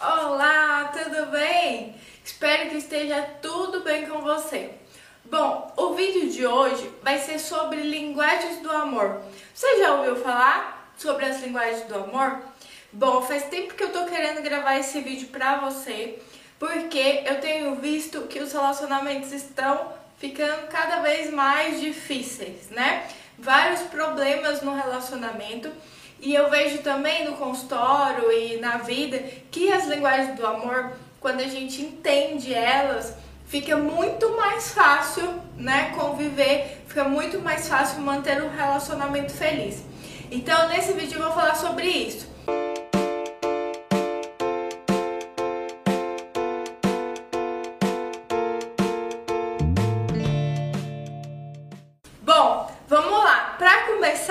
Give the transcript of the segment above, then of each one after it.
Olá, tudo bem? Espero que esteja tudo bem com você. Bom, o vídeo de hoje vai ser sobre linguagens do amor. Você já ouviu falar sobre as linguagens do amor? Bom, faz tempo que eu tô querendo gravar esse vídeo pra você, porque eu tenho visto que os relacionamentos estão ficando cada vez mais difíceis, né? Vários problemas no relacionamento e eu vejo também no consultório e na vida que as linguagens do amor, quando a gente entende elas, fica muito mais fácil, né, conviver, fica muito mais fácil manter um relacionamento feliz. Então, nesse vídeo eu vou falar sobre isso.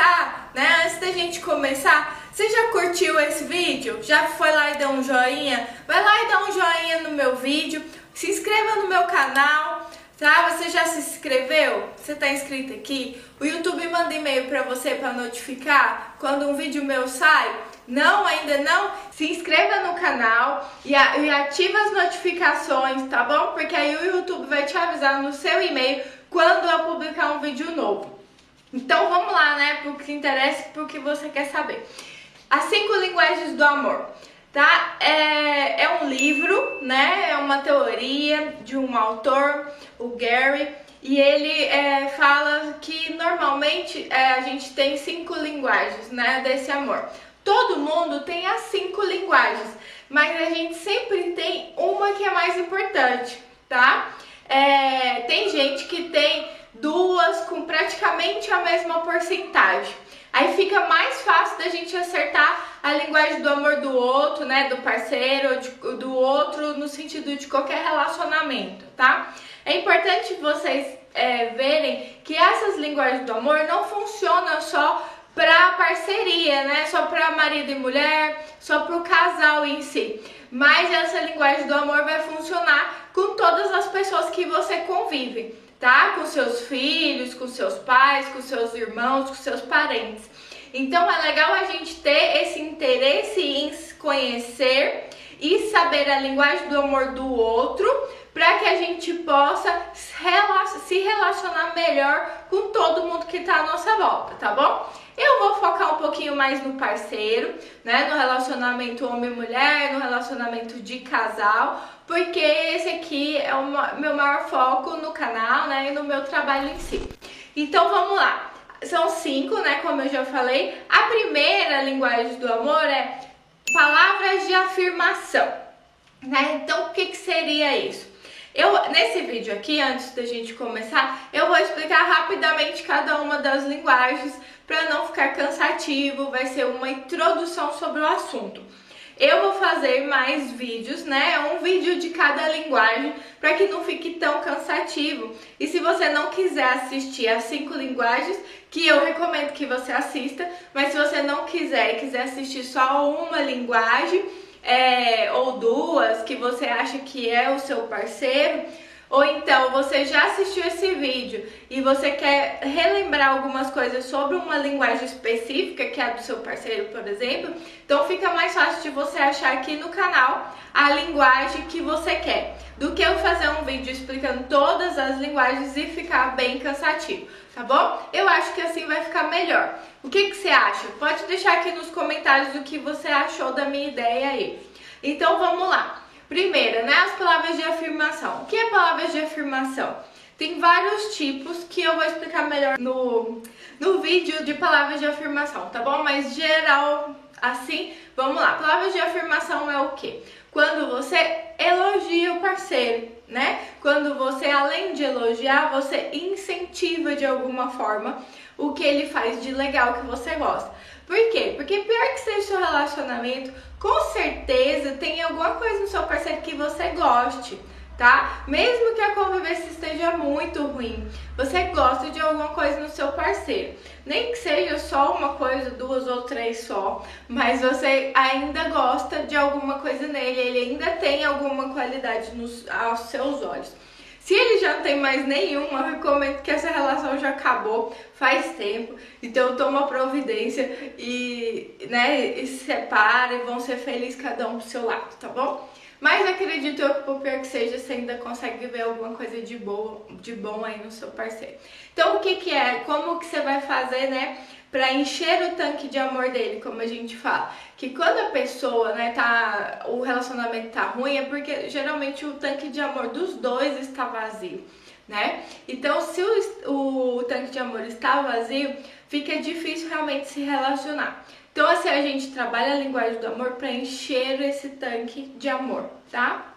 Começar, né? Antes da gente começar, você já curtiu esse vídeo? Já foi lá e deu um joinha? Vai lá e dá um joinha no meu vídeo, se inscreva no meu canal, tá? Você já se inscreveu? Você tá inscrito aqui? O YouTube manda e-mail para você para notificar quando um vídeo meu sai? Não, ainda não? Se inscreva no canal e, e ativa as notificações, tá bom? Porque aí o YouTube vai te avisar no seu e-mail quando eu publicar um vídeo novo. Então vamos lá, né? Pro que interessa, pro que você quer saber. As cinco linguagens do amor, tá? É, é um livro, né? É uma teoria de um autor, o Gary, e ele é, fala que normalmente é, a gente tem cinco linguagens, né? Desse amor. Todo mundo tem as cinco linguagens, mas a gente sempre tem uma que é mais importante, tá? É, tem gente que tem praticamente a mesma porcentagem. Aí fica mais fácil da gente acertar a linguagem do amor do outro, né, do parceiro, de, do outro, no sentido de qualquer relacionamento, tá? É importante vocês é, verem que essas linguagens do amor não funcionam só para parceria, né? Só para marido e mulher, só para o casal em si. Mas essa linguagem do amor vai funcionar as pessoas que você convive tá? Com seus filhos, com seus pais, com seus irmãos, com seus parentes. Então é legal a gente ter esse interesse em conhecer e saber a linguagem do amor do outro para que a gente possa se relacionar melhor com todo mundo que está à nossa volta, tá bom? Eu vou focar um pouquinho mais no parceiro, né? No relacionamento homem-mulher, no relacionamento de casal, porque esse aqui é o meu maior foco no canal, né? E no meu trabalho em si. Então vamos lá. São cinco, né? Como eu já falei. A primeira linguagem do amor é palavras de afirmação, né? Então o que, que seria isso? Eu, nesse vídeo aqui, antes da gente começar, eu vou explicar rapidamente cada uma das linguagens para não ficar cansativo, vai ser uma introdução sobre o assunto. Eu vou fazer mais vídeos, né? Um vídeo de cada linguagem para que não fique tão cansativo. E se você não quiser assistir as cinco linguagens, que eu recomendo que você assista, mas se você não quiser e quiser assistir só uma linguagem, é, ou duas que você acha que é o seu parceiro, ou então você já assistiu esse vídeo e você quer relembrar algumas coisas sobre uma linguagem específica, que é a do seu parceiro, por exemplo, então fica mais fácil de você achar aqui no canal a linguagem que você quer, do que eu fazer um vídeo explicando todas as linguagens e ficar bem cansativo, tá bom? Eu acho que assim vai ficar melhor. O que, que você acha? Pode deixar aqui nos comentários o que você achou da minha ideia aí. Então vamos lá. Primeiro, né, as palavras de afirmação. O que é palavras de afirmação? Tem vários tipos que eu vou explicar melhor no, no vídeo de palavras de afirmação, tá bom? Mas geral, assim, vamos lá. Palavras de afirmação é o quê? Quando você elogia o parceiro, né? Quando você, além de elogiar, você incentiva de alguma forma o que ele faz de legal que você gosta. Por quê? Porque pior que seja o seu relacionamento, com certeza tem alguma coisa no seu parceiro que você goste, tá? Mesmo que a convivência esteja muito ruim, você gosta de alguma coisa no seu parceiro. Nem que seja só uma coisa, duas ou três só, mas você ainda gosta de alguma coisa nele, ele ainda tem alguma qualidade nos, aos seus olhos. Se ele já não tem mais nenhum, eu recomendo que essa relação já acabou faz tempo. Então toma providência e, né, e se separa e vão ser felizes cada um pro seu lado, tá bom? Mas acredito eu que por pior que seja, você ainda consegue ver alguma coisa de boa, de bom aí no seu parceiro. Então o que que é? Como que você vai fazer, né? para encher o tanque de amor dele, como a gente fala. Que quando a pessoa, né, tá, o relacionamento tá ruim, é porque geralmente o tanque de amor dos dois está vazio, né? Então, se o, o, o tanque de amor está vazio, fica difícil realmente se relacionar. Então, assim, a gente trabalha a linguagem do amor para encher esse tanque de amor, tá?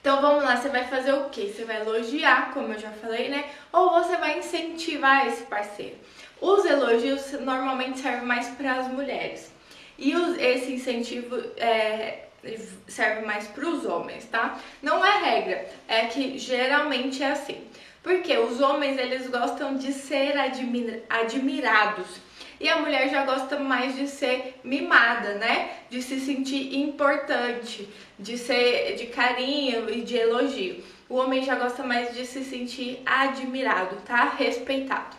Então vamos lá, você vai fazer o quê? Você vai elogiar, como eu já falei, né? Ou você vai incentivar esse parceiro. Os elogios normalmente servem mais para as mulheres. E os, esse incentivo é, serve mais para os homens, tá? Não é regra, é que geralmente é assim. Porque os homens eles gostam de ser admira admirados e a mulher já gosta mais de ser mimada, né? De se sentir importante, de ser de carinho e de elogio. O homem já gosta mais de se sentir admirado, tá? Respeitado.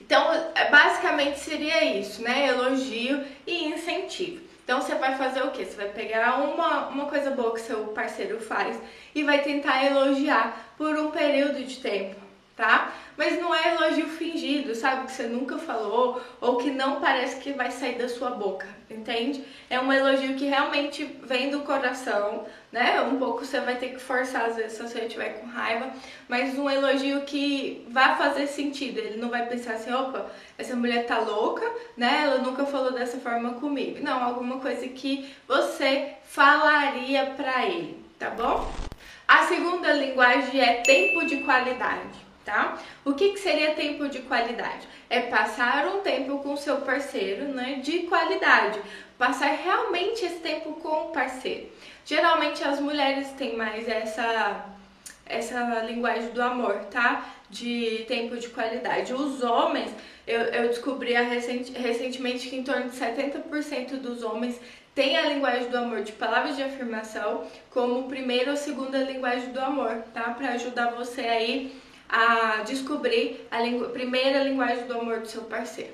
Então, é, basicamente seria isso, né? Elogio e incentivo. Então, você vai fazer o quê? Você vai pegar uma, uma coisa boa que seu parceiro faz e vai tentar elogiar por um período de tempo, tá? Mas não é elogio fingido, sabe? Que você nunca falou ou que não parece que vai sair da sua boca, entende? É um elogio que realmente vem do coração, né? Um pouco você vai ter que forçar às vezes se você estiver com raiva, mas um elogio que vai fazer sentido. Ele não vai pensar assim, opa, essa mulher tá louca, né? Ela nunca falou dessa forma comigo. Não, alguma coisa que você falaria pra ele, tá bom? A segunda linguagem é tempo de qualidade tá? O que, que seria tempo de qualidade? É passar um tempo com seu parceiro, né, de qualidade. Passar realmente esse tempo com o parceiro. Geralmente as mulheres têm mais essa essa linguagem do amor, tá? De tempo de qualidade. Os homens, eu, eu descobri recent, recentemente que em torno de 70% dos homens têm a linguagem do amor de palavras de afirmação como primeira ou segunda linguagem do amor, tá? Para ajudar você aí a descobrir a lingu primeira linguagem do amor do seu parceiro.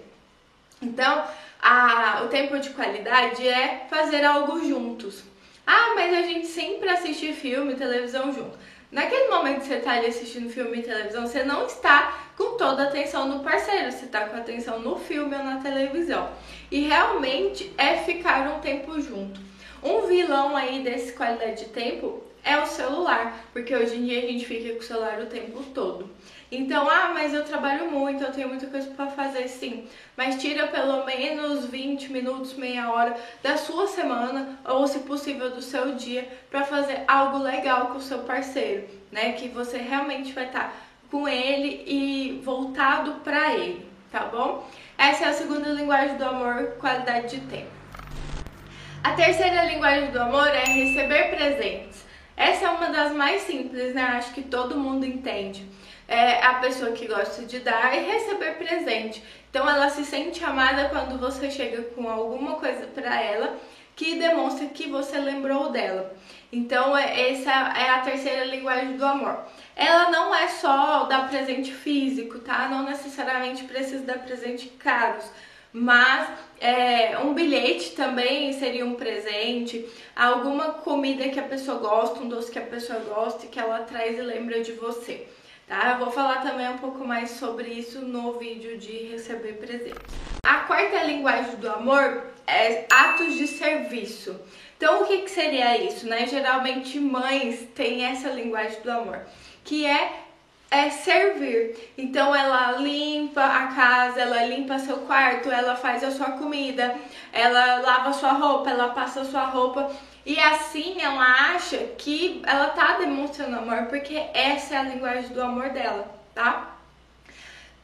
Então, a, o tempo de qualidade é fazer algo juntos. Ah, mas a gente sempre assiste filme e televisão junto. Naquele momento que você está ali assistindo filme e televisão, você não está com toda a atenção no parceiro, você está com atenção no filme ou na televisão. E realmente é ficar um tempo junto. Um vilão aí desse qualidade de tempo é o celular, porque hoje em dia a gente fica com o celular o tempo todo. Então, ah, mas eu trabalho muito, eu tenho muita coisa para fazer, sim. Mas tira pelo menos 20 minutos, meia hora da sua semana ou, se possível, do seu dia para fazer algo legal com o seu parceiro, né? Que você realmente vai estar tá com ele e voltado para ele, tá bom? Essa é a segunda linguagem do amor, qualidade de tempo. A terceira linguagem do amor é receber presentes. Essa é uma das mais simples, né? Acho que todo mundo entende. É a pessoa que gosta de dar e receber presente. Então ela se sente amada quando você chega com alguma coisa para ela que demonstra que você lembrou dela. Então é, essa é a terceira linguagem do amor. Ela não é só dar presente físico, tá? Não necessariamente precisa dar presente caros mas é, um bilhete também seria um presente, alguma comida que a pessoa gosta, um doce que a pessoa gosta e que ela traz e lembra de você. Tá? Eu vou falar também um pouco mais sobre isso no vídeo de receber presentes. A quarta linguagem do amor é atos de serviço. Então, o que, que seria isso? Né? Geralmente, mães têm essa linguagem do amor, que é é servir. Então ela limpa a casa, ela limpa seu quarto, ela faz a sua comida, ela lava sua roupa, ela passa sua roupa. E assim ela acha que ela tá demonstrando amor, porque essa é a linguagem do amor dela, tá?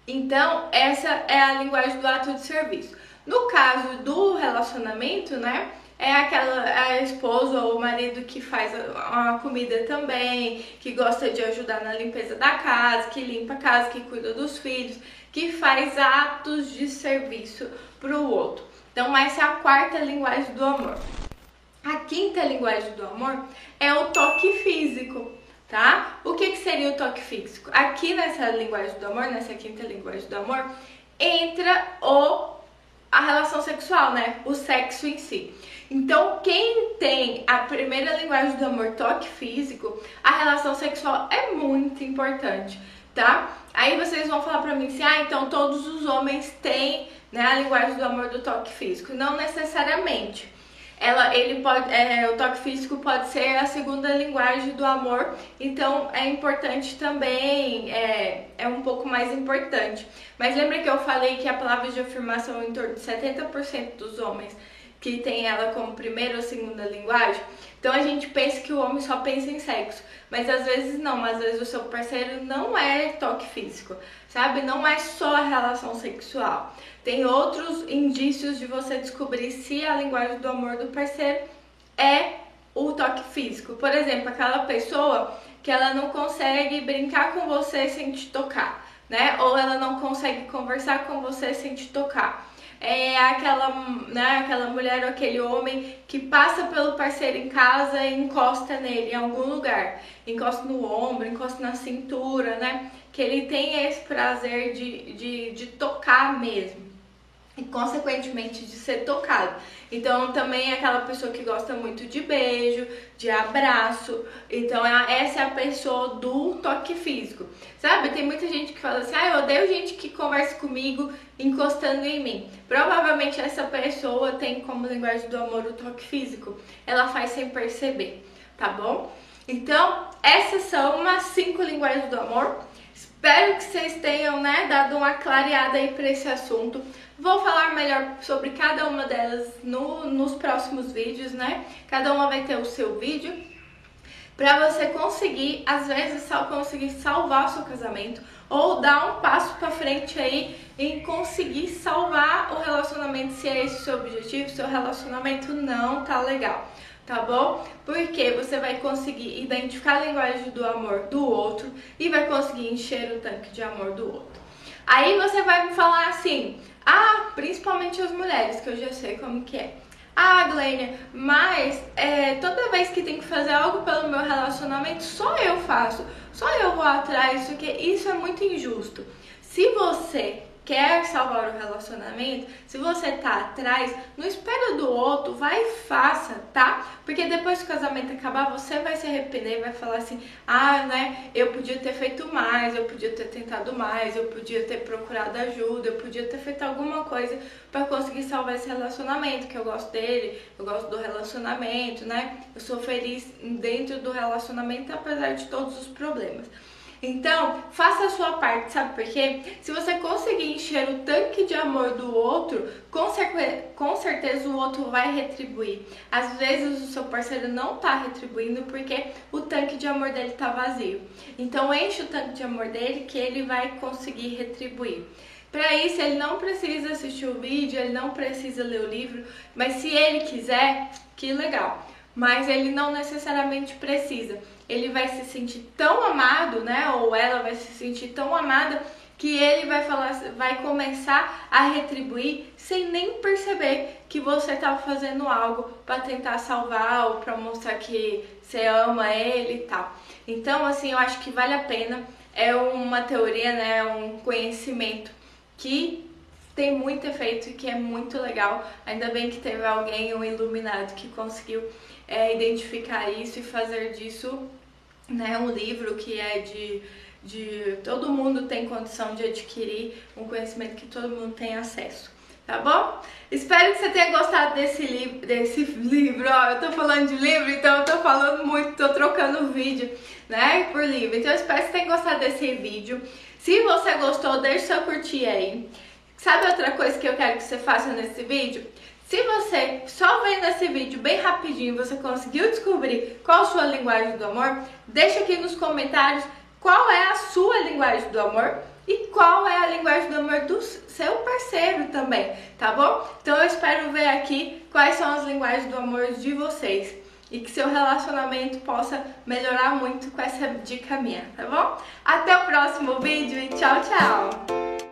Então, essa é a linguagem do ato de serviço. No caso do relacionamento, né? É aquela a esposa ou o marido que faz a, comida também, que gosta de ajudar na limpeza da casa, que limpa a casa, que cuida dos filhos, que faz atos de serviço para o outro. Então, essa é a quarta linguagem do amor. A quinta linguagem do amor é o toque físico, tá? O que, que seria o toque físico? Aqui nessa linguagem do amor, nessa quinta linguagem do amor, entra o a relação sexual, né? O sexo em si. Então, quem tem a primeira linguagem do amor, toque físico, a relação sexual é muito importante, tá? Aí vocês vão falar pra mim assim, ah, então todos os homens têm né, a linguagem do amor do toque físico. Não necessariamente ela, ele pode, é, o toque físico pode ser a segunda linguagem do amor, então é importante também, é, é um pouco mais importante. Mas lembra que eu falei que a palavra de afirmação em torno de 70% dos homens que tem ela como primeira ou segunda linguagem. Então a gente pensa que o homem só pensa em sexo, mas às vezes não, às vezes o seu parceiro não é toque físico, sabe? Não é só a relação sexual. Tem outros indícios de você descobrir se a linguagem do amor do parceiro é o toque físico. Por exemplo, aquela pessoa que ela não consegue brincar com você sem te tocar, né? Ou ela não consegue conversar com você sem te tocar é aquela, né, aquela mulher ou aquele homem que passa pelo parceiro em casa e encosta nele em algum lugar. Encosta no ombro, encosta na cintura, né? Que ele tem esse prazer de, de, de tocar mesmo e consequentemente de ser tocado. Então também é aquela pessoa que gosta muito de beijo, de abraço. Então é, essa é a pessoa do toque físico. Sabe? Tem muita gente que fala assim: "Ah, eu odeio gente que conversa comigo encostando em mim". Provavelmente essa pessoa tem como linguagem do amor o toque físico. Ela faz sem perceber, tá bom? Então, essas são umas cinco linguagens do amor. Espero que vocês tenham né, dado uma clareada aí para esse assunto. Vou falar melhor sobre cada uma delas no, nos próximos vídeos, né? Cada uma vai ter o seu vídeo para você conseguir, às vezes, só conseguir salvar o seu casamento ou dar um passo para frente aí em conseguir salvar o relacionamento, se é esse o seu objetivo, seu relacionamento não tá legal tá bom? Porque você vai conseguir identificar a linguagem do amor do outro e vai conseguir encher o tanque de amor do outro. Aí você vai me falar assim, ah, principalmente as mulheres, que eu já sei como que é. Ah, Glênia, mas é, toda vez que tem que fazer algo pelo meu relacionamento, só eu faço, só eu vou atrás, porque isso é muito injusto. Se você quer salvar o relacionamento, se você tá atrás, não espera do outro, vai e faça, tá? Porque depois que o casamento acabar, você vai se arrepender, vai falar assim: "Ah, né, eu podia ter feito mais, eu podia ter tentado mais, eu podia ter procurado ajuda, eu podia ter feito alguma coisa para conseguir salvar esse relacionamento, que eu gosto dele, eu gosto do relacionamento, né? Eu sou feliz dentro do relacionamento apesar de todos os problemas." Então, faça a sua parte, sabe por quê? Se você conseguir encher o tanque de amor do outro, com, com certeza o outro vai retribuir. Às vezes o seu parceiro não tá retribuindo porque o tanque de amor dele tá vazio. Então, enche o tanque de amor dele que ele vai conseguir retribuir. Para isso, ele não precisa assistir o vídeo, ele não precisa ler o livro, mas se ele quiser, que legal. Mas ele não necessariamente precisa ele vai se sentir tão amado, né? Ou ela vai se sentir tão amada que ele vai falar, vai começar a retribuir sem nem perceber que você estava fazendo algo para tentar salvar ou para mostrar que você ama ele e tal. Então, assim, eu acho que vale a pena. É uma teoria, né? Um conhecimento que tem muito efeito e que é muito legal. Ainda bem que teve alguém, um iluminado, que conseguiu é, identificar isso e fazer disso né, um livro que é de, de todo mundo tem condição de adquirir, um conhecimento que todo mundo tem acesso. Tá bom? Espero que você tenha gostado desse, li desse livro. Ó, eu tô falando de livro, então eu tô falando muito, tô trocando vídeo, né, por livro. Então eu espero que você tenha gostado desse vídeo. Se você gostou, deixa seu curtir aí. Sabe outra coisa que eu quero que você faça nesse vídeo? Se você só vendo esse vídeo bem rapidinho, você conseguiu descobrir qual a sua linguagem do amor, deixa aqui nos comentários qual é a sua linguagem do amor e qual é a linguagem do amor do seu parceiro também, tá bom? Então eu espero ver aqui quais são as linguagens do amor de vocês e que seu relacionamento possa melhorar muito com essa dica minha, tá bom? Até o próximo vídeo e tchau, tchau!